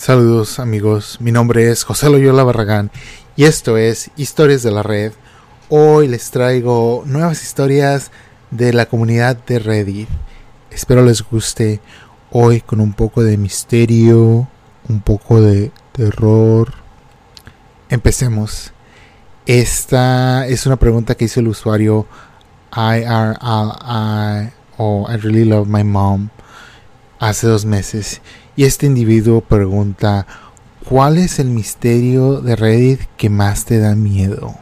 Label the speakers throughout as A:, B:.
A: Saludos amigos, mi nombre es José Loyola Barragán y esto es Historias de la Red. Hoy les traigo nuevas historias de la comunidad de Reddit. Espero les guste hoy con un poco de misterio, un poco de terror. Empecemos. Esta es una pregunta que hizo el usuario IRLI o I Really Love My Mom hace dos meses y este individuo pregunta ¿Cuál es el misterio de Reddit que más te da miedo?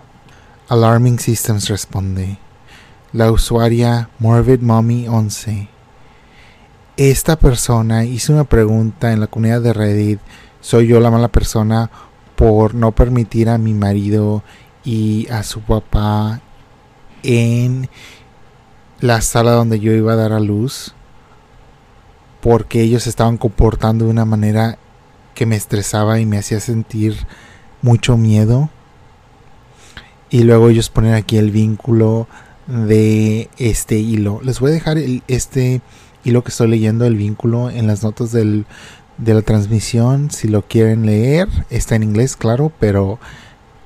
A: Alarming Systems responde la usuaria Morbid Mommy 11 esta persona hizo una pregunta en la comunidad de Reddit ¿Soy yo la mala persona por no permitir a mi marido y a su papá en la sala donde yo iba a dar a luz? Porque ellos estaban comportando de una manera que me estresaba y me hacía sentir mucho miedo. Y luego ellos ponen aquí el vínculo de este hilo. Les voy a dejar este hilo que estoy leyendo, el vínculo, en las notas de la transmisión. Si lo quieren leer, está en inglés, claro, pero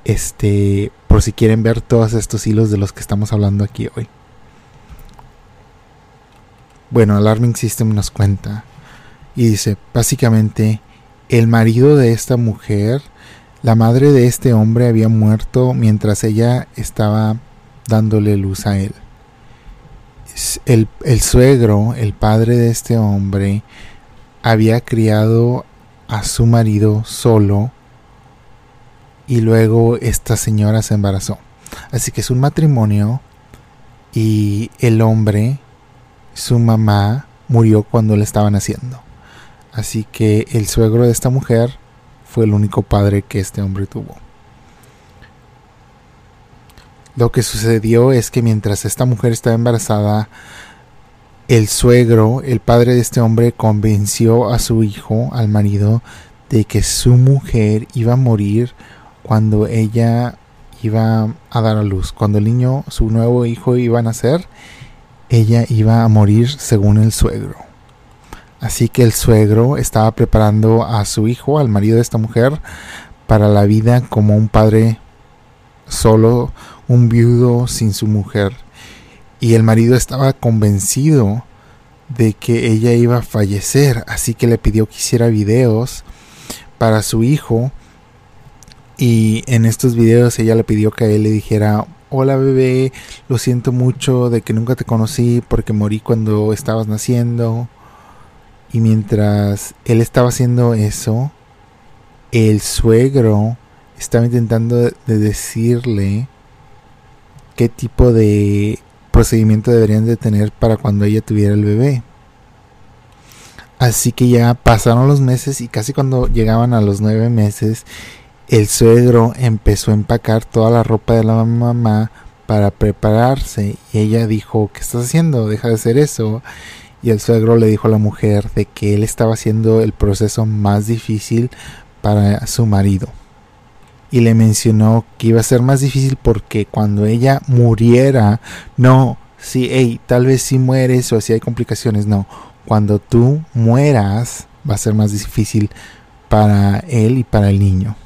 A: este, por si quieren ver todos estos hilos de los que estamos hablando aquí hoy. Bueno, Alarming System nos cuenta y dice, básicamente, el marido de esta mujer, la madre de este hombre había muerto mientras ella estaba dándole luz a él. El, el suegro, el padre de este hombre, había criado a su marido solo y luego esta señora se embarazó. Así que es un matrimonio y el hombre su mamá murió cuando le estaban haciendo. Así que el suegro de esta mujer fue el único padre que este hombre tuvo. Lo que sucedió es que mientras esta mujer estaba embarazada, el suegro, el padre de este hombre, convenció a su hijo, al marido, de que su mujer iba a morir cuando ella iba a dar a luz. Cuando el niño, su nuevo hijo, iba a nacer, ella iba a morir según el suegro. Así que el suegro estaba preparando a su hijo, al marido de esta mujer, para la vida como un padre solo, un viudo sin su mujer. Y el marido estaba convencido de que ella iba a fallecer, así que le pidió que hiciera videos para su hijo. Y en estos videos ella le pidió que él le dijera hola bebé, lo siento mucho de que nunca te conocí porque morí cuando estabas naciendo. Y mientras él estaba haciendo eso, el suegro estaba intentando de decirle qué tipo de procedimiento deberían de tener para cuando ella tuviera el bebé. Así que ya pasaron los meses y casi cuando llegaban a los nueve meses, el suegro empezó a empacar toda la ropa de la mamá para prepararse y ella dijo, ¿qué estás haciendo? Deja de hacer eso. Y el suegro le dijo a la mujer de que él estaba haciendo el proceso más difícil para su marido. Y le mencionó que iba a ser más difícil porque cuando ella muriera, no, sí, hey, tal vez si mueres o si hay complicaciones, no. Cuando tú mueras va a ser más difícil para él y para el niño.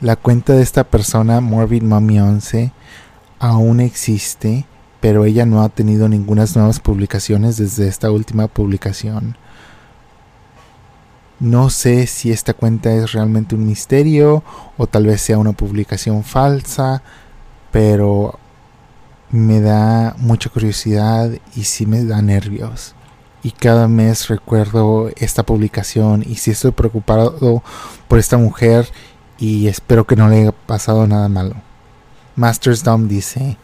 A: La cuenta de esta persona, Morbid Mommy 11, aún existe, pero ella no ha tenido ninguna nuevas publicaciones desde esta última publicación. No sé si esta cuenta es realmente un misterio o tal vez sea una publicación falsa, pero me da mucha curiosidad y sí me da nervios. Y cada mes recuerdo esta publicación y si estoy preocupado por esta mujer y espero que no le haya pasado nada malo. Masters Dom dice,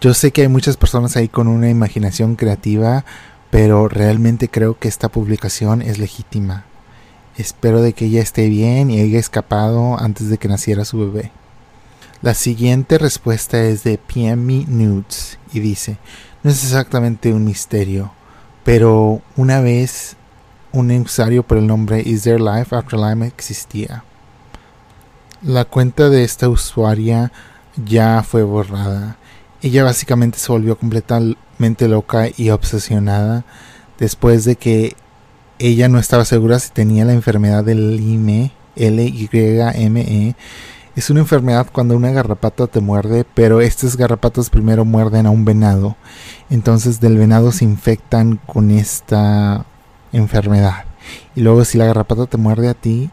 A: yo sé que hay muchas personas ahí con una imaginación creativa, pero realmente creo que esta publicación es legítima. Espero de que ella esté bien y haya escapado antes de que naciera su bebé. La siguiente respuesta es de PME Nudes y dice, no es exactamente un misterio, pero una vez un usuario por el nombre Is There Life After Life existía. La cuenta de esta usuaria ya fue borrada. Ella básicamente se volvió completamente loca y obsesionada después de que ella no estaba segura si tenía la enfermedad del Lyme, L-Y-M-E. Es una enfermedad cuando una garrapata te muerde, pero estas garrapatas primero muerden a un venado. Entonces del venado se infectan con esta enfermedad. Y luego si la garrapata te muerde a ti,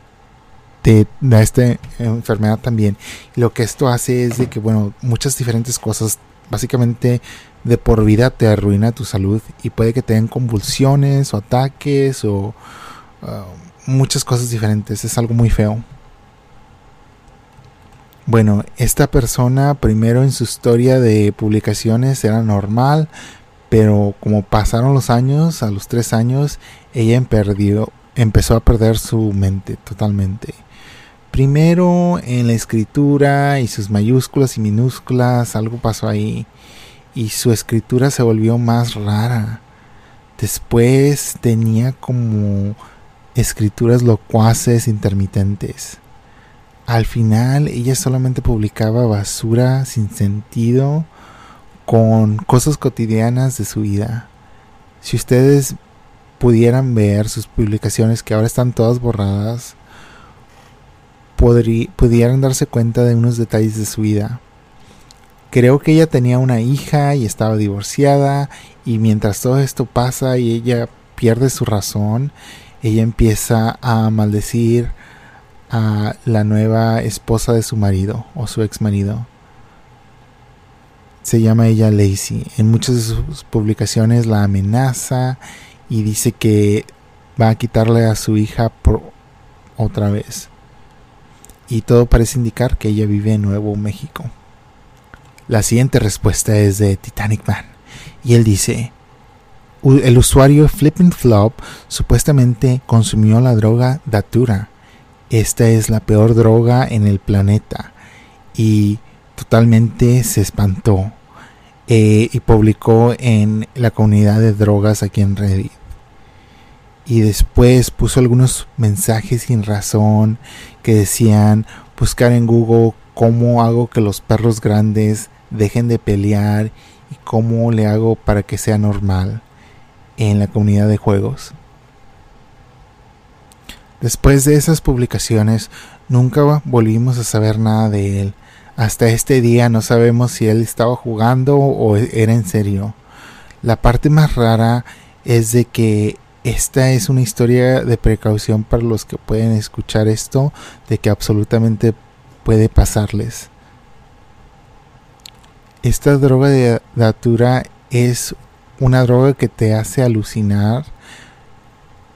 A: te da esta enfermedad también. Y lo que esto hace es de que, bueno, muchas diferentes cosas, básicamente de por vida te arruina tu salud y puede que te den convulsiones o ataques o uh, muchas cosas diferentes. Es algo muy feo. Bueno, esta persona primero en su historia de publicaciones era normal, pero como pasaron los años, a los tres años, ella perdió, empezó a perder su mente totalmente. Primero en la escritura y sus mayúsculas y minúsculas, algo pasó ahí y su escritura se volvió más rara. Después tenía como escrituras locuaces intermitentes. Al final ella solamente publicaba basura sin sentido con cosas cotidianas de su vida. Si ustedes pudieran ver sus publicaciones que ahora están todas borradas, pudieran darse cuenta de unos detalles de su vida. Creo que ella tenía una hija y estaba divorciada y mientras todo esto pasa y ella pierde su razón, ella empieza a maldecir a la nueva esposa de su marido o su ex marido. Se llama ella Lacey. En muchas de sus publicaciones la amenaza y dice que va a quitarle a su hija por otra vez. Y todo parece indicar que ella vive en Nuevo México. La siguiente respuesta es de Titanic Man. Y él dice, el usuario Flippin' Flop supuestamente consumió la droga Datura esta es la peor droga en el planeta y totalmente se espantó eh, y publicó en la comunidad de drogas aquí en Reddit y después puso algunos mensajes sin razón que decían buscar en Google cómo hago que los perros grandes dejen de pelear y cómo le hago para que sea normal en la comunidad de juegos. Después de esas publicaciones, nunca volvimos a saber nada de él. Hasta este día no sabemos si él estaba jugando o era en serio. La parte más rara es de que esta es una historia de precaución para los que pueden escuchar esto, de que absolutamente puede pasarles. Esta droga de datura es una droga que te hace alucinar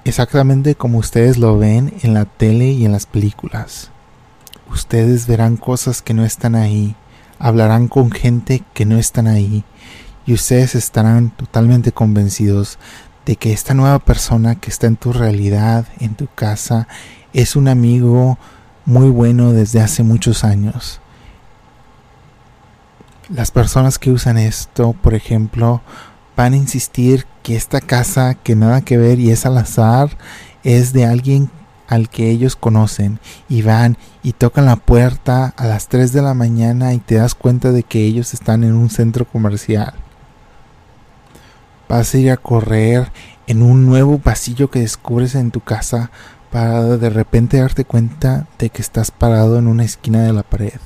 A: exactamente como ustedes lo ven en la tele y en las películas. Ustedes verán cosas que no están ahí, hablarán con gente que no están ahí, y ustedes estarán totalmente convencidos de que esta nueva persona que está en tu realidad, en tu casa, es un amigo muy bueno desde hace muchos años. Las personas que usan esto, por ejemplo, van a insistir que esta casa que nada que ver y es al azar es de alguien al que ellos conocen y van y tocan la puerta a las 3 de la mañana y te das cuenta de que ellos están en un centro comercial. Vas a ir a correr en un nuevo pasillo que descubres en tu casa para de repente darte cuenta de que estás parado en una esquina de la pared.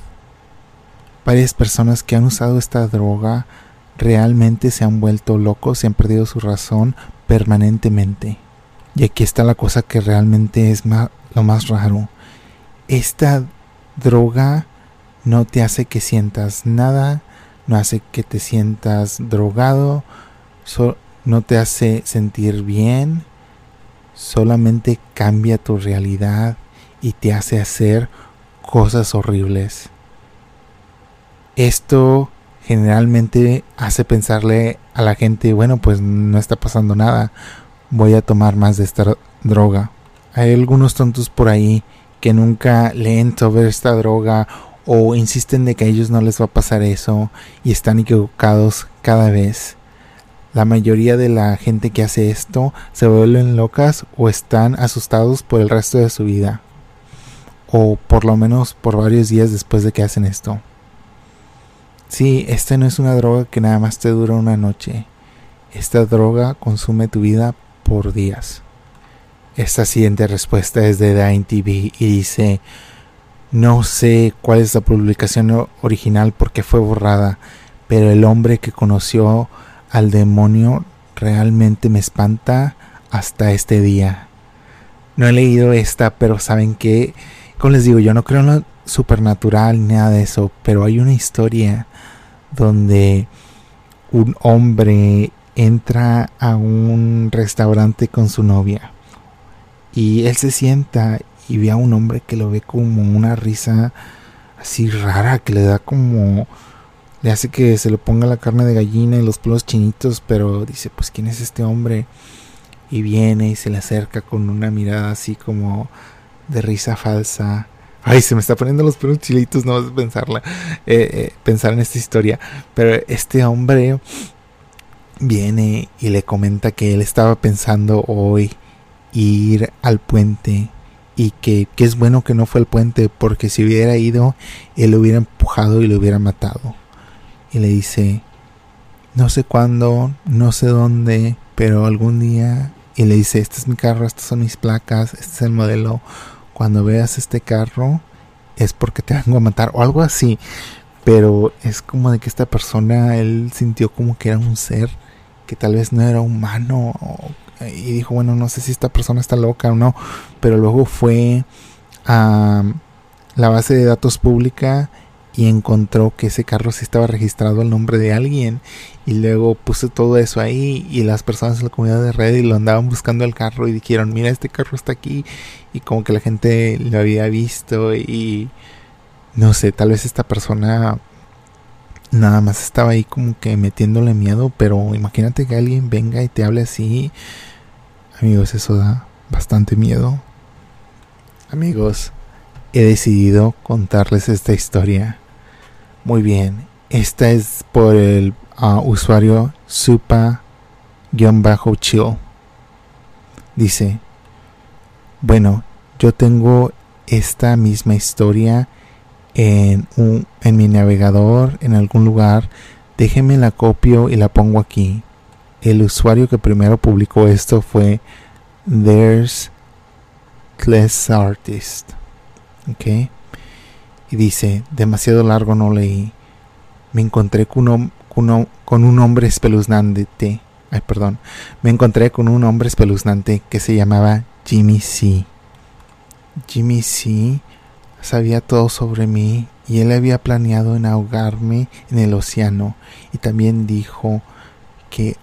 A: Varias personas que han usado esta droga realmente se han vuelto locos y han perdido su razón permanentemente. Y aquí está la cosa que realmente es lo más raro. Esta droga no te hace que sientas nada, no hace que te sientas drogado, no te hace sentir bien, solamente cambia tu realidad y te hace hacer cosas horribles. Esto generalmente hace pensarle a la gente, bueno, pues no está pasando nada, voy a tomar más de esta droga. Hay algunos tontos por ahí que nunca leen sobre esta droga o insisten de que a ellos no les va a pasar eso y están equivocados cada vez. La mayoría de la gente que hace esto se vuelven locas o están asustados por el resto de su vida. O por lo menos por varios días después de que hacen esto. Sí, esta no es una droga que nada más te dura una noche. Esta droga consume tu vida por días. Esta siguiente respuesta es de Dine y dice, no sé cuál es la publicación original porque fue borrada, pero el hombre que conoció al demonio realmente me espanta hasta este día. No he leído esta, pero saben que, como les digo, yo no creo en lo supernatural ni nada de eso, pero hay una historia donde un hombre entra a un restaurante con su novia y él se sienta y ve a un hombre que lo ve como una risa así rara que le da como le hace que se le ponga la carne de gallina y los pelos chinitos, pero dice, pues quién es este hombre y viene y se le acerca con una mirada así como de risa falsa. Ay, se me está poniendo los pelos chilitos, no vas a pensarla, eh, eh, pensar en esta historia. Pero este hombre viene y le comenta que él estaba pensando hoy ir al puente y que, que es bueno que no fue al puente porque si hubiera ido, él lo hubiera empujado y lo hubiera matado. Y le dice, no sé cuándo, no sé dónde, pero algún día y le dice, este es mi carro, estas son mis placas, este es el modelo, cuando veas este carro es porque te vengo a matar o algo así. Pero es como de que esta persona, él sintió como que era un ser que tal vez no era humano y dijo, bueno, no sé si esta persona está loca o no, pero luego fue a la base de datos pública y encontró que ese carro sí estaba registrado al nombre de alguien y luego puse todo eso ahí y las personas en la comunidad de red y lo andaban buscando el carro y dijeron mira este carro está aquí y como que la gente lo había visto y no sé tal vez esta persona nada más estaba ahí como que metiéndole miedo pero imagínate que alguien venga y te hable así amigos eso da bastante miedo. Amigos he decidido contarles esta historia muy bien, esta es por el uh, usuario supa-chill. Dice, bueno, yo tengo esta misma historia en, un, en mi navegador, en algún lugar. Déjenme la copio y la pongo aquí. El usuario que primero publicó esto fue There's Class Artist. Okay y dice, demasiado largo no leí. Me encontré con un, con un hombre espeluznante. Ay, perdón. Me encontré con un hombre espeluznante que se llamaba Jimmy C. Jimmy C sabía todo sobre mí y él había planeado en ahogarme en el océano y también dijo que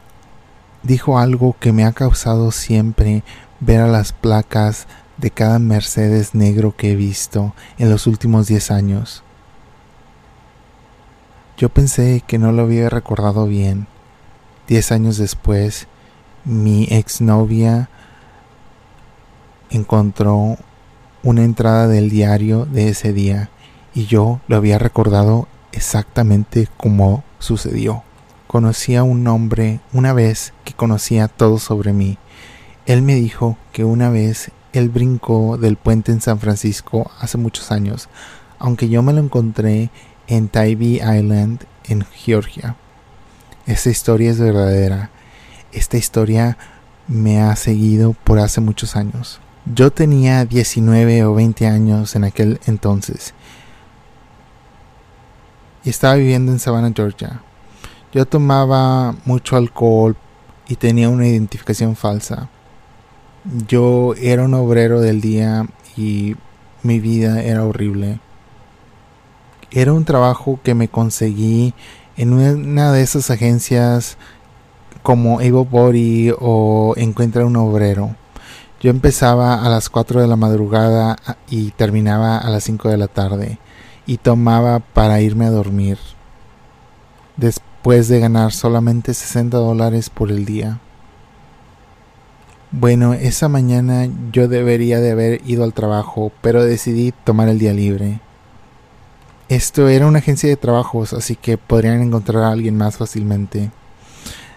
A: dijo algo que me ha causado siempre ver a las placas de cada Mercedes negro que he visto en los últimos 10 años. Yo pensé que no lo había recordado bien. Diez años después, mi exnovia encontró una entrada del diario de ese día y yo lo había recordado exactamente como sucedió. Conocí a un hombre una vez que conocía todo sobre mí. Él me dijo que una vez él brincó del puente en San Francisco hace muchos años, aunque yo me lo encontré en Tybee Island, en Georgia. Esta historia es verdadera. Esta historia me ha seguido por hace muchos años. Yo tenía 19 o 20 años en aquel entonces y estaba viviendo en Savannah, Georgia. Yo tomaba mucho alcohol y tenía una identificación falsa. Yo era un obrero del día y mi vida era horrible. Era un trabajo que me conseguí en una de esas agencias como Able Body o Encuentra un obrero. Yo empezaba a las 4 de la madrugada y terminaba a las 5 de la tarde y tomaba para irme a dormir después de ganar solamente 60 dólares por el día. Bueno, esa mañana yo debería de haber ido al trabajo, pero decidí tomar el día libre. Esto era una agencia de trabajos, así que podrían encontrar a alguien más fácilmente.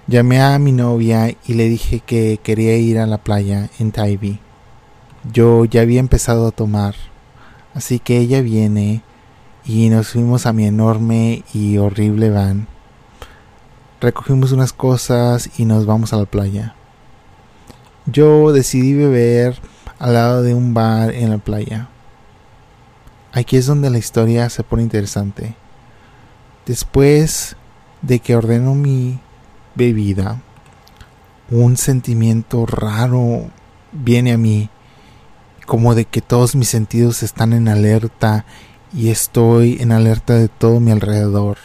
A: Llamé a mi novia y le dije que quería ir a la playa en Tybee. Yo ya había empezado a tomar, así que ella viene y nos fuimos a mi enorme y horrible van. Recogimos unas cosas y nos vamos a la playa. Yo decidí beber al lado de un bar en la playa. Aquí es donde la historia se pone interesante. Después de que ordeno mi bebida, un sentimiento raro viene a mí, como de que todos mis sentidos están en alerta y estoy en alerta de todo mi alrededor.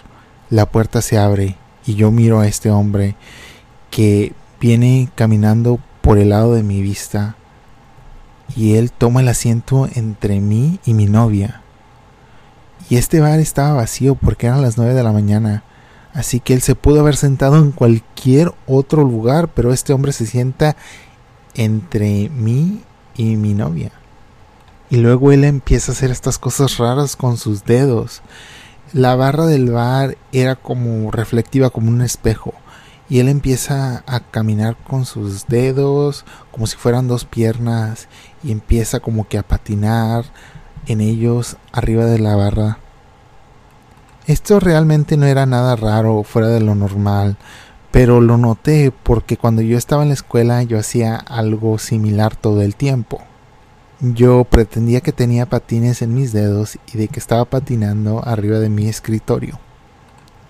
A: La puerta se abre y yo miro a este hombre que viene caminando por el lado de mi vista y él toma el asiento entre mí y mi novia. Y este bar estaba vacío porque eran las nueve de la mañana, así que él se pudo haber sentado en cualquier otro lugar, pero este hombre se sienta entre mí y mi novia. Y luego él empieza a hacer estas cosas raras con sus dedos. La barra del bar era como reflectiva, como un espejo. Y él empieza a caminar con sus dedos, como si fueran dos piernas, y empieza como que a patinar en ellos arriba de la barra. Esto realmente no era nada raro fuera de lo normal, pero lo noté porque cuando yo estaba en la escuela yo hacía algo similar todo el tiempo. Yo pretendía que tenía patines en mis dedos y de que estaba patinando arriba de mi escritorio.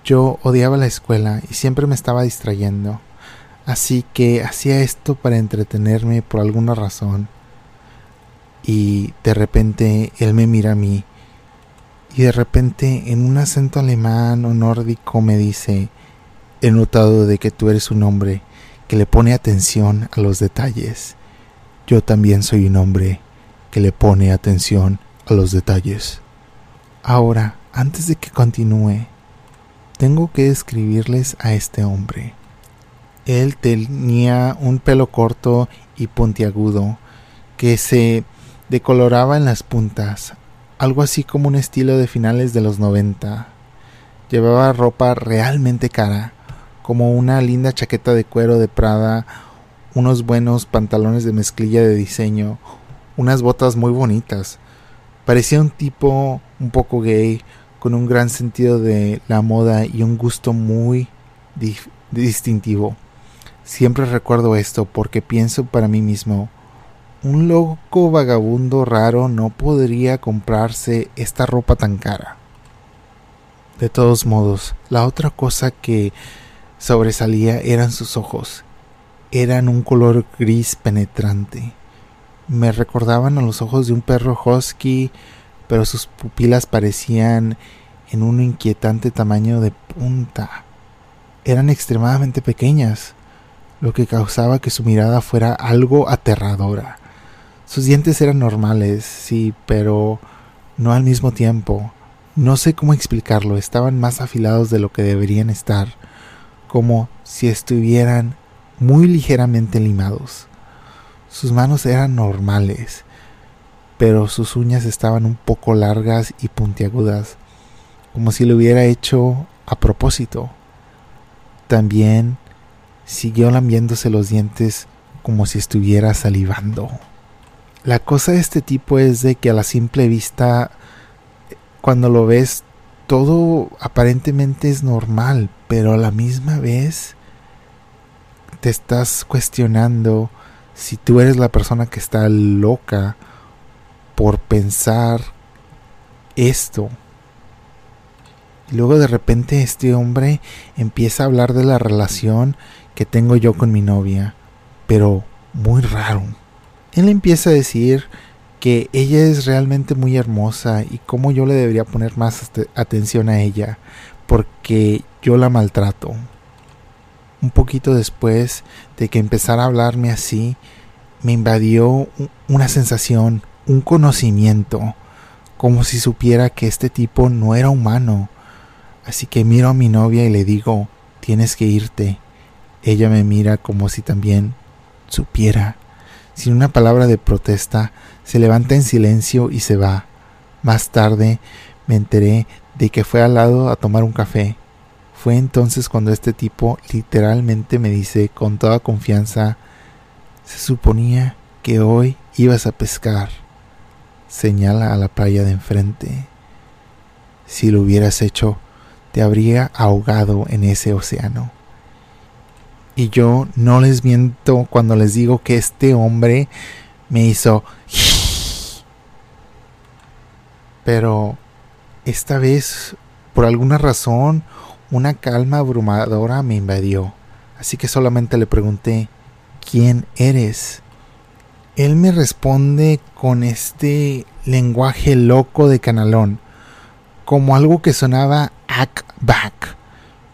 A: Yo odiaba la escuela y siempre me estaba distrayendo, así que hacía esto para entretenerme por alguna razón. Y de repente él me mira a mí y de repente en un acento alemán o nórdico me dice, he notado de que tú eres un hombre que le pone atención a los detalles. Yo también soy un hombre que le pone atención a los detalles. Ahora, antes de que continúe, tengo que describirles a este hombre. Él tenía un pelo corto y puntiagudo que se decoloraba en las puntas, algo así como un estilo de finales de los 90. Llevaba ropa realmente cara, como una linda chaqueta de cuero de Prada, unos buenos pantalones de mezclilla de diseño, unas botas muy bonitas. Parecía un tipo un poco gay, con un gran sentido de la moda y un gusto muy distintivo. Siempre recuerdo esto porque pienso para mí mismo, un loco vagabundo raro no podría comprarse esta ropa tan cara. De todos modos, la otra cosa que sobresalía eran sus ojos. Eran un color gris penetrante me recordaban a los ojos de un perro husky, pero sus pupilas parecían en un inquietante tamaño de punta. Eran extremadamente pequeñas, lo que causaba que su mirada fuera algo aterradora. Sus dientes eran normales, sí, pero no al mismo tiempo. No sé cómo explicarlo, estaban más afilados de lo que deberían estar, como si estuvieran muy ligeramente limados. Sus manos eran normales, pero sus uñas estaban un poco largas y puntiagudas, como si lo hubiera hecho a propósito. También siguió lambiéndose los dientes como si estuviera salivando. La cosa de este tipo es de que a la simple vista, cuando lo ves, todo aparentemente es normal, pero a la misma vez te estás cuestionando si tú eres la persona que está loca por pensar esto. Y luego de repente este hombre empieza a hablar de la relación que tengo yo con mi novia, pero muy raro. Él empieza a decir que ella es realmente muy hermosa y cómo yo le debería poner más atención a ella, porque yo la maltrato un poquito después de que empezara a hablarme así, me invadió una sensación, un conocimiento, como si supiera que este tipo no era humano. Así que miro a mi novia y le digo, tienes que irte. Ella me mira como si también supiera. Sin una palabra de protesta, se levanta en silencio y se va. Más tarde me enteré de que fue al lado a tomar un café fue entonces cuando este tipo literalmente me dice con toda confianza, se suponía que hoy ibas a pescar. Señala a la playa de enfrente. Si lo hubieras hecho, te habría ahogado en ese océano. Y yo no les miento cuando les digo que este hombre me hizo... Pero esta vez, por alguna razón, una calma abrumadora me invadió. Así que solamente le pregunté, ¿quién eres? Él me responde con este lenguaje loco de canalón, como algo que sonaba back,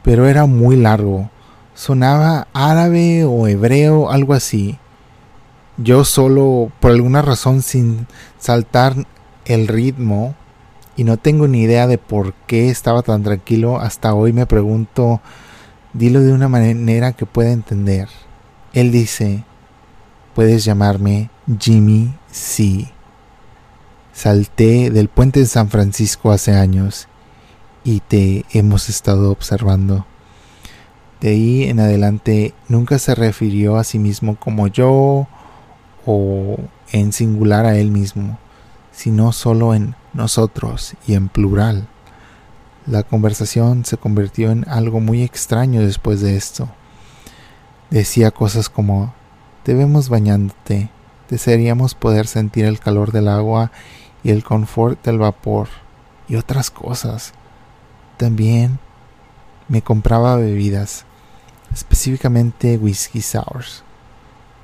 A: pero era muy largo. Sonaba árabe o hebreo, algo así. Yo solo, por alguna razón, sin saltar el ritmo, y no tengo ni idea de por qué estaba tan tranquilo, hasta hoy me pregunto, dilo de una manera que pueda entender. Él dice, puedes llamarme Jimmy C. Salté del puente de San Francisco hace años y te hemos estado observando. De ahí en adelante nunca se refirió a sí mismo como yo o en singular a él mismo, sino solo en nosotros y en plural. La conversación se convirtió en algo muy extraño después de esto. Decía cosas como, te vemos bañándote, desearíamos poder sentir el calor del agua y el confort del vapor y otras cosas. También me compraba bebidas, específicamente whisky sours.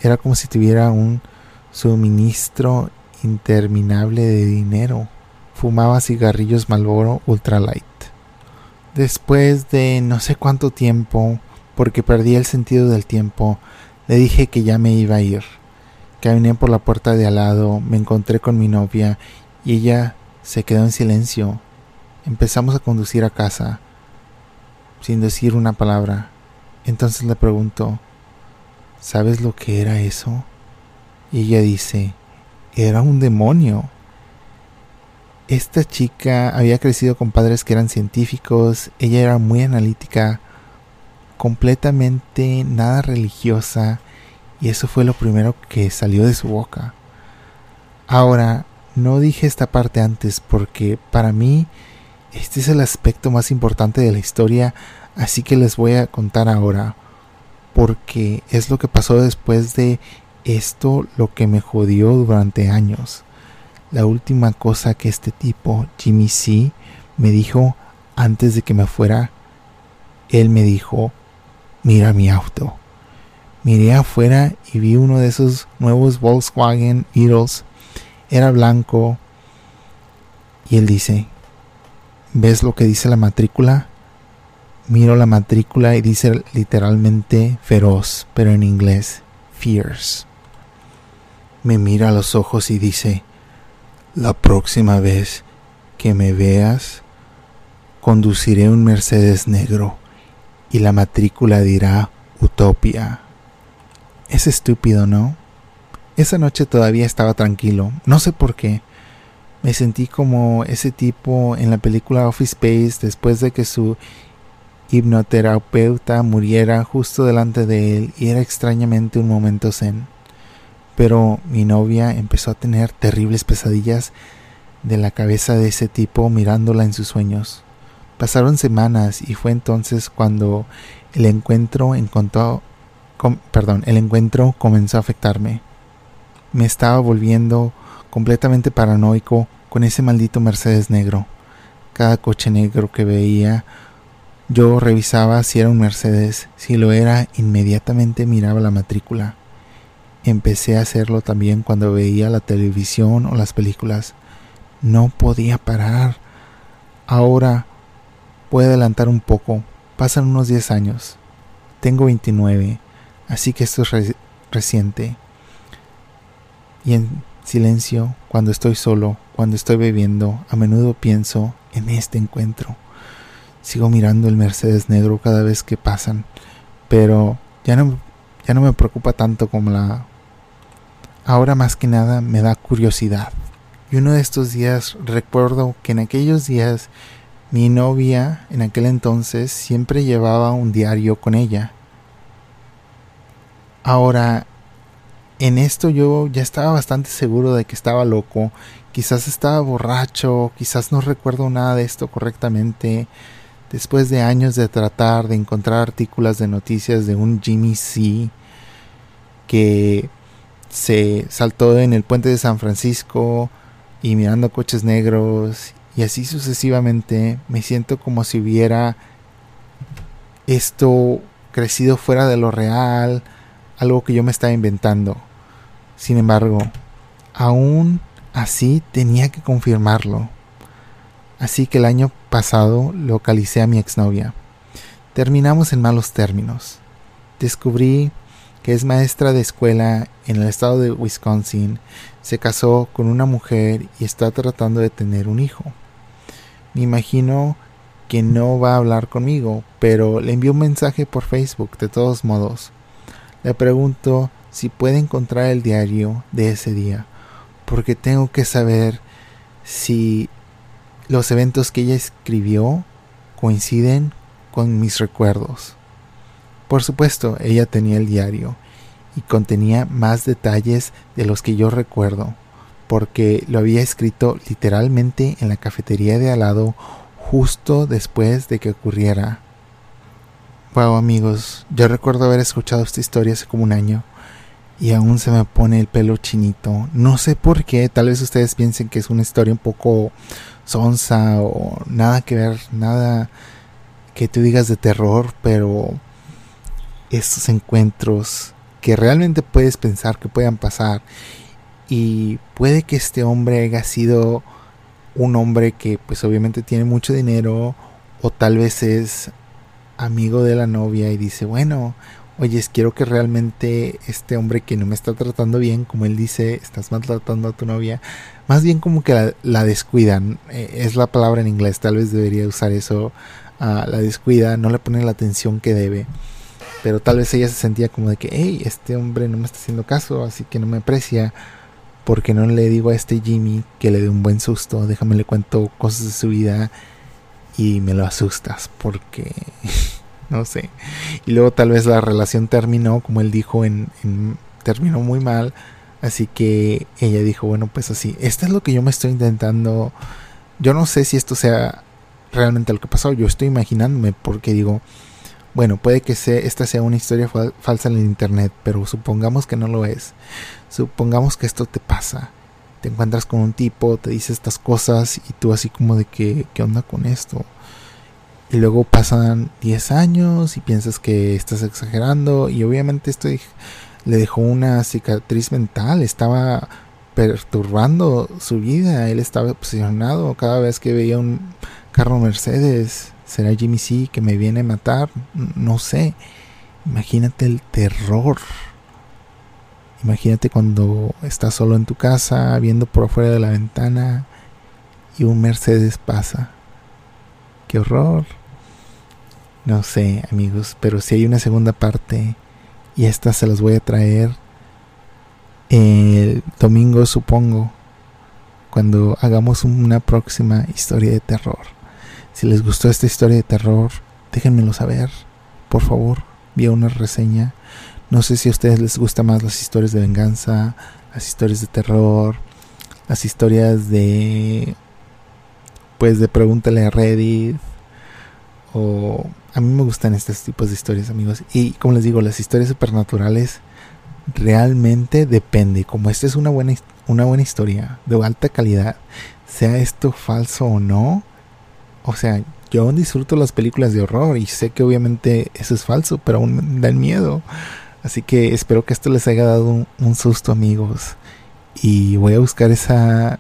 A: Era como si tuviera un suministro interminable de dinero. Fumaba cigarrillos Marlboro Ultralight. Después de no sé cuánto tiempo, porque perdí el sentido del tiempo, le dije que ya me iba a ir. Caminé por la puerta de al lado, me encontré con mi novia y ella se quedó en silencio. Empezamos a conducir a casa, sin decir una palabra. Entonces le pregunto, ¿sabes lo que era eso? Y ella dice, era un demonio. Esta chica había crecido con padres que eran científicos, ella era muy analítica, completamente nada religiosa, y eso fue lo primero que salió de su boca. Ahora, no dije esta parte antes porque para mí este es el aspecto más importante de la historia, así que les voy a contar ahora, porque es lo que pasó después de esto lo que me jodió durante años. La última cosa que este tipo, Jimmy C, me dijo antes de que me fuera, él me dijo, mira mi auto. Miré afuera y vi uno de esos nuevos Volkswagen Beetles. Era blanco. Y él dice, ¿ves lo que dice la matrícula? Miro la matrícula y dice literalmente feroz, pero en inglés, fierce. Me mira a los ojos y dice, la próxima vez que me veas, conduciré un Mercedes negro y la matrícula dirá Utopia. Es estúpido, ¿no? Esa noche todavía estaba tranquilo, no sé por qué. Me sentí como ese tipo en la película Office Space después de que su hipnoterapeuta muriera justo delante de él y era extrañamente un momento zen. Pero mi novia empezó a tener terribles pesadillas de la cabeza de ese tipo mirándola en sus sueños. Pasaron semanas y fue entonces cuando el encuentro encontró, el encuentro comenzó a afectarme. Me estaba volviendo completamente paranoico con ese maldito Mercedes negro. Cada coche negro que veía, yo revisaba si era un Mercedes. Si lo era, inmediatamente miraba la matrícula. Empecé a hacerlo también cuando veía la televisión o las películas. No podía parar. Ahora Puede adelantar un poco. Pasan unos 10 años. Tengo 29, así que esto es reciente. Y en silencio, cuando estoy solo, cuando estoy bebiendo, a menudo pienso en este encuentro. Sigo mirando el Mercedes negro cada vez que pasan, pero ya no, ya no me preocupa tanto como la... Ahora más que nada me da curiosidad. Y uno de estos días recuerdo que en aquellos días mi novia en aquel entonces siempre llevaba un diario con ella. Ahora, en esto yo ya estaba bastante seguro de que estaba loco, quizás estaba borracho, quizás no recuerdo nada de esto correctamente, Después de años de tratar de encontrar artículos de noticias de un Jimmy C que se saltó en el puente de San Francisco y mirando coches negros y así sucesivamente, me siento como si hubiera esto crecido fuera de lo real, algo que yo me estaba inventando. Sin embargo, aún así tenía que confirmarlo. Así que el año pasado localicé a mi exnovia. Terminamos en malos términos. Descubrí que es maestra de escuela en el estado de Wisconsin, se casó con una mujer y está tratando de tener un hijo. Me imagino que no va a hablar conmigo, pero le envió un mensaje por Facebook de todos modos. Le pregunto si puede encontrar el diario de ese día, porque tengo que saber si los eventos que ella escribió coinciden con mis recuerdos. Por supuesto, ella tenía el diario y contenía más detalles de los que yo recuerdo, porque lo había escrito literalmente en la cafetería de al lado justo después de que ocurriera. Wow amigos, yo recuerdo haber escuchado esta historia hace como un año y aún se me pone el pelo chinito. No sé por qué, tal vez ustedes piensen que es una historia un poco sonsa o nada que ver, nada que tú digas de terror, pero estos encuentros que realmente puedes pensar que puedan pasar y puede que este hombre haya sido un hombre que pues obviamente tiene mucho dinero o tal vez es amigo de la novia y dice bueno oye quiero que realmente este hombre que no me está tratando bien como él dice estás maltratando a tu novia más bien como que la, descuidan eh, es la palabra en inglés tal vez debería usar eso ah, la descuida no le pone la atención que debe pero tal vez ella se sentía como de que, hey, este hombre no me está haciendo caso, así que no me aprecia, porque no le digo a este Jimmy que le dé un buen susto, déjame le cuento cosas de su vida y me lo asustas, porque no sé. Y luego tal vez la relación terminó, como él dijo, en, terminó muy mal, así que ella dijo, bueno, pues así, esto es lo que yo me estoy intentando, yo no sé si esto sea realmente lo que pasó, yo estoy imaginándome, porque digo, bueno, puede que sea, esta sea una historia falsa en el internet, pero supongamos que no lo es. Supongamos que esto te pasa. Te encuentras con un tipo, te dice estas cosas y tú así como de que, ¿qué onda con esto? Y luego pasan 10 años y piensas que estás exagerando y obviamente esto le dejó una cicatriz mental, estaba perturbando su vida, él estaba obsesionado cada vez que veía un carro Mercedes ¿Será Jimmy C que me viene a matar? No sé. Imagínate el terror. Imagínate cuando estás solo en tu casa, viendo por afuera de la ventana y un Mercedes pasa. ¡Qué horror! No sé, amigos, pero si hay una segunda parte y esta se las voy a traer el domingo, supongo, cuando hagamos una próxima historia de terror. Si les gustó esta historia de terror, déjenmelo saber, por favor, vía una reseña. No sé si a ustedes les gustan más las historias de venganza, las historias de terror, las historias de pues de pregúntale a Reddit o a mí me gustan estos tipos de historias, amigos. Y como les digo, las historias supernaturales realmente depende. Como esta es una buena una buena historia de alta calidad, sea esto falso o no, o sea, yo disfruto las películas de horror y sé que obviamente eso es falso, pero aún me dan miedo. Así que espero que esto les haya dado un, susto, amigos. Y voy a buscar esa,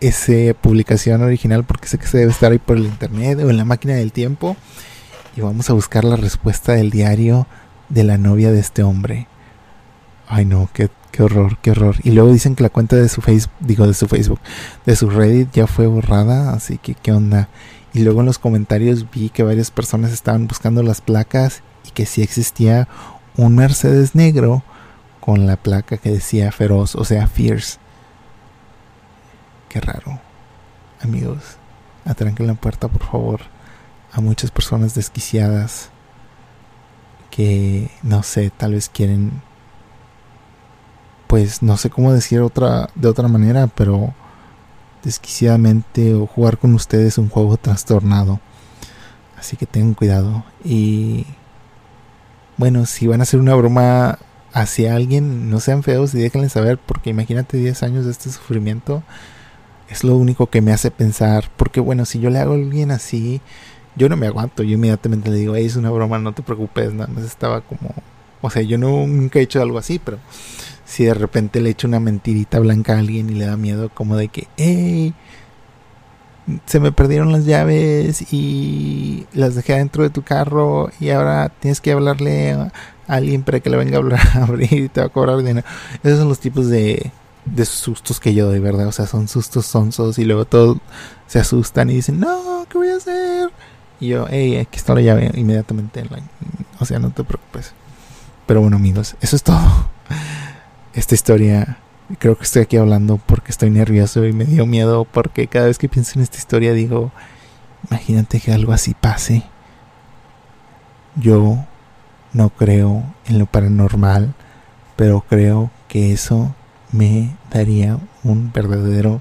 A: esa publicación original porque sé que se debe estar ahí por el internet o en la máquina del tiempo. Y vamos a buscar la respuesta del diario de la novia de este hombre. Ay no, qué, qué horror, qué horror. Y luego dicen que la cuenta de su Facebook, digo de su Facebook, de su Reddit ya fue borrada, así que qué onda. Y luego en los comentarios vi que varias personas estaban buscando las placas y que sí existía un Mercedes negro con la placa que decía feroz, o sea, fierce. Qué raro. Amigos, atranquen la puerta, por favor, a muchas personas desquiciadas que no sé, tal vez quieren pues no sé cómo decir otra de otra manera, pero desquiciadamente o jugar con ustedes un juego trastornado. Así que tengan cuidado. Y bueno, si van a hacer una broma hacia alguien, no sean feos y déjenle saber, porque imagínate 10 años de este sufrimiento. Es lo único que me hace pensar, porque bueno, si yo le hago a alguien así, yo no me aguanto, yo inmediatamente le digo, es una broma, no te preocupes, nada más estaba como, o sea, yo no, nunca he hecho algo así, pero si de repente le echo una mentirita blanca a alguien y le da miedo como de que, hey, se me perdieron las llaves y las dejé dentro de tu carro y ahora tienes que hablarle a alguien para que le venga a hablar abrir y te va a cobrar dinero. Esos son los tipos de, de sustos que yo doy, ¿verdad? O sea, son sustos sonsos y luego todos se asustan y dicen, no, ¿qué voy a hacer? Y yo, hey, aquí está la llave inmediatamente. o sea, no te preocupes. Pero bueno, amigos, eso es todo. Esta historia, creo que estoy aquí hablando porque estoy nervioso y me dio miedo porque cada vez que pienso en esta historia digo, imagínate que algo así pase. Yo no creo en lo paranormal, pero creo que eso me daría un verdadero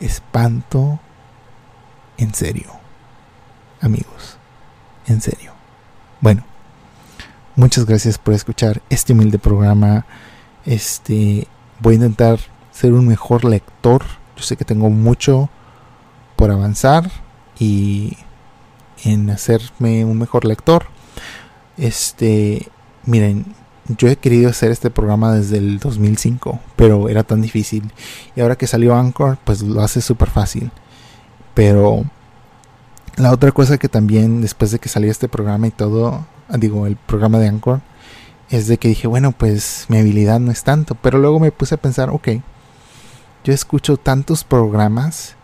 A: espanto en serio. Amigos, en serio. Bueno, muchas gracias por escuchar este humilde programa. Este, voy a intentar ser un mejor lector. Yo sé que tengo mucho por avanzar y en hacerme un mejor lector. Este, miren, yo he querido hacer este programa desde el 2005, pero era tan difícil. Y ahora que salió Anchor, pues lo hace súper fácil. Pero la otra cosa que también después de que salió este programa y todo, digo, el programa de Anchor, es de que dije, bueno, pues mi habilidad no es tanto. Pero luego me puse a pensar, ok, yo escucho tantos programas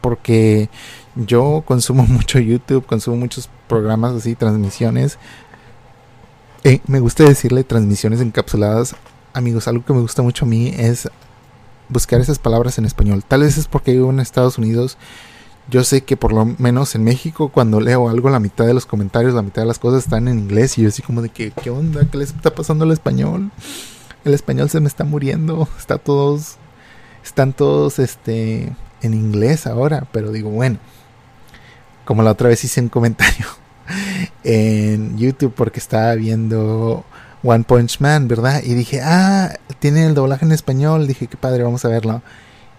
A: porque yo consumo mucho YouTube, consumo muchos programas así, transmisiones. Eh, me gusta decirle transmisiones encapsuladas. Amigos, algo que me gusta mucho a mí es buscar esas palabras en español. Tal vez es porque vivo en Estados Unidos yo sé que por lo menos en México cuando leo algo la mitad de los comentarios, la mitad de las cosas están en inglés y yo así como de que, ¿qué onda? ¿Qué les está pasando al español? El español se me está muriendo, está todos, están todos este, en inglés ahora, pero digo, bueno, como la otra vez hice un comentario en YouTube porque estaba viendo One Punch Man, ¿verdad? Y dije, ah, tiene el doblaje en español, dije, qué padre, vamos a verlo.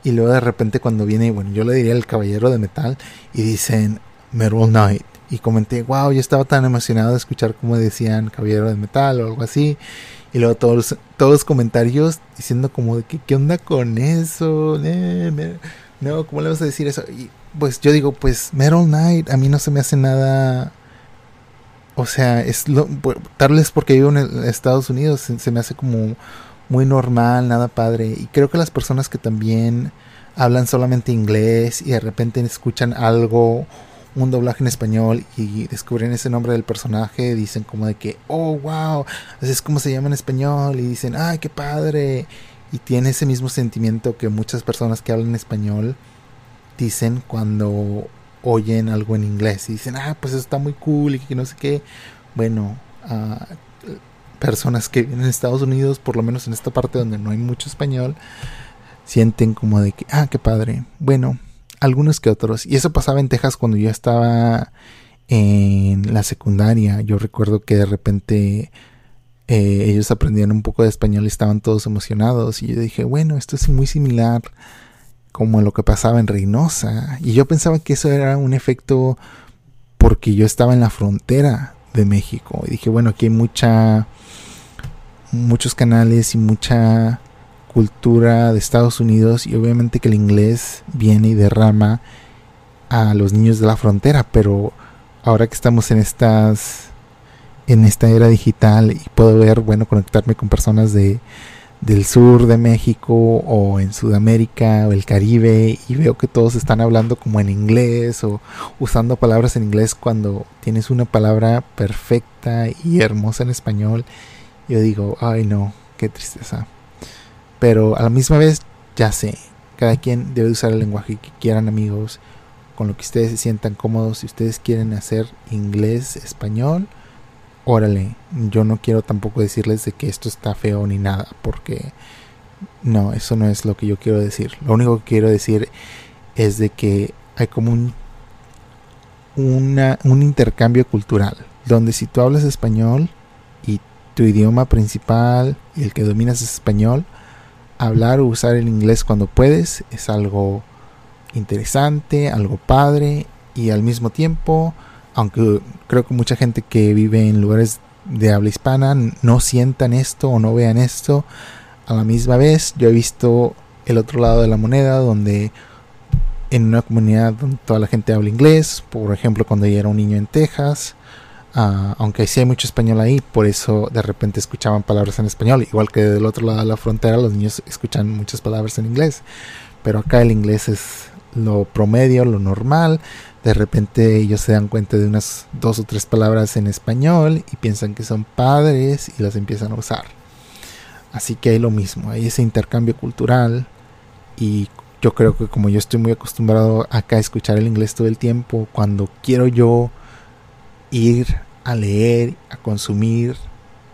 A: Y luego de repente cuando viene, bueno, yo le diría el caballero de metal y dicen Metal Knight. Y comenté, wow, yo estaba tan emocionado de escuchar cómo decían caballero de metal o algo así. Y luego todos todos los comentarios diciendo como de que, ¿qué onda con eso? No, ¿cómo le vas a decir eso? Y pues yo digo, pues Metal Knight a mí no se me hace nada... O sea, es lo, tal vez porque vivo en Estados Unidos, se me hace como muy normal, nada padre. Y creo que las personas que también hablan solamente inglés y de repente escuchan algo, un doblaje en español y descubren ese nombre del personaje, dicen como de que, oh, wow, así es como se llama en español y dicen, ay, qué padre. Y tiene ese mismo sentimiento que muchas personas que hablan español dicen cuando oyen algo en inglés y dicen, ah, pues eso está muy cool y que no sé qué. Bueno, uh, personas que en Estados Unidos, por lo menos en esta parte donde no hay mucho español, sienten como de que, ah, qué padre. Bueno, algunos que otros. Y eso pasaba en Texas cuando yo estaba en la secundaria. Yo recuerdo que de repente eh, ellos aprendían un poco de español y estaban todos emocionados. Y yo dije, bueno, esto es muy similar como lo que pasaba en Reynosa. Y yo pensaba que eso era un efecto porque yo estaba en la frontera de México. Y dije, bueno, aquí hay mucha muchos canales y mucha cultura de Estados Unidos y obviamente que el inglés viene y derrama a los niños de la frontera, pero ahora que estamos en estas en esta era digital y puedo ver, bueno, conectarme con personas de del sur de México o en Sudamérica o el Caribe y veo que todos están hablando como en inglés o usando palabras en inglés cuando tienes una palabra perfecta y hermosa en español yo digo, ay no, qué tristeza. Pero a la misma vez, ya sé, cada quien debe usar el lenguaje que quieran amigos, con lo que ustedes se sientan cómodos. Si ustedes quieren hacer inglés, español, órale. Yo no quiero tampoco decirles de que esto está feo ni nada, porque no, eso no es lo que yo quiero decir. Lo único que quiero decir es de que hay como un una, un intercambio cultural, donde si tú hablas español tu idioma principal y el que dominas es español, hablar o usar el inglés cuando puedes es algo interesante, algo padre y al mismo tiempo, aunque creo que mucha gente que vive en lugares de habla hispana no sientan esto o no vean esto, a la misma vez yo he visto el otro lado de la moneda donde en una comunidad donde toda la gente habla inglés, por ejemplo cuando yo era un niño en Texas, uh, aunque sí hay mucho español ahí, por eso de repente escuchaban palabras en español, igual que del otro lado de la frontera los niños escuchan muchas palabras en inglés, pero acá el inglés es lo promedio, lo normal, de repente ellos se dan cuenta de unas dos o tres palabras en español y piensan que son padres y las empiezan a usar. Así que hay lo mismo, hay ese intercambio cultural y yo creo que como yo estoy muy acostumbrado acá a escuchar el inglés todo el tiempo, cuando quiero yo ir a leer, a consumir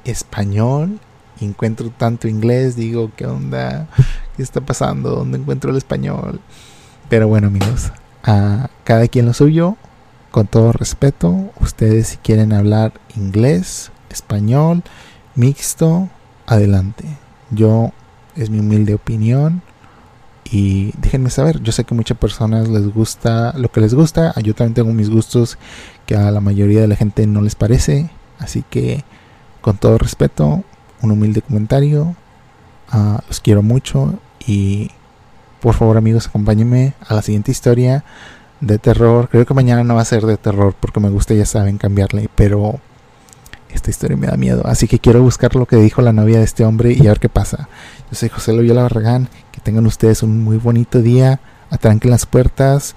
A: español, encuentro tanto inglés, digo, ¿qué onda? ¿Qué está pasando? ¿Dónde encuentro el español? Pero bueno amigos, a cada quien lo suyo, con todo respeto, ustedes si quieren hablar inglés, español, mixto, adelante. Yo es mi humilde opinión y déjenme saber, yo sé que muchas personas les gusta lo que les gusta, yo también tengo mis gustos que a la mayoría de la gente no les parece, así que con todo respeto, un humilde comentario, uh, los quiero mucho y por favor amigos acompáñenme a la siguiente historia de terror, creo que mañana no va a ser de terror porque me gusta ya saben cambiarle, pero esta historia me da miedo. Así que quiero buscar lo que dijo la novia de este hombre y a ver qué pasa. Yo soy José Loyola Barragán. Que tengan ustedes un muy bonito día. Atranquen las puertas.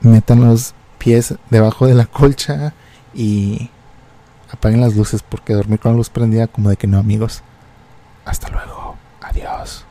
A: Metan los pies debajo de la colcha. Y apaguen las luces porque dormir con la luz prendida como de que no amigos. Hasta luego. Adiós.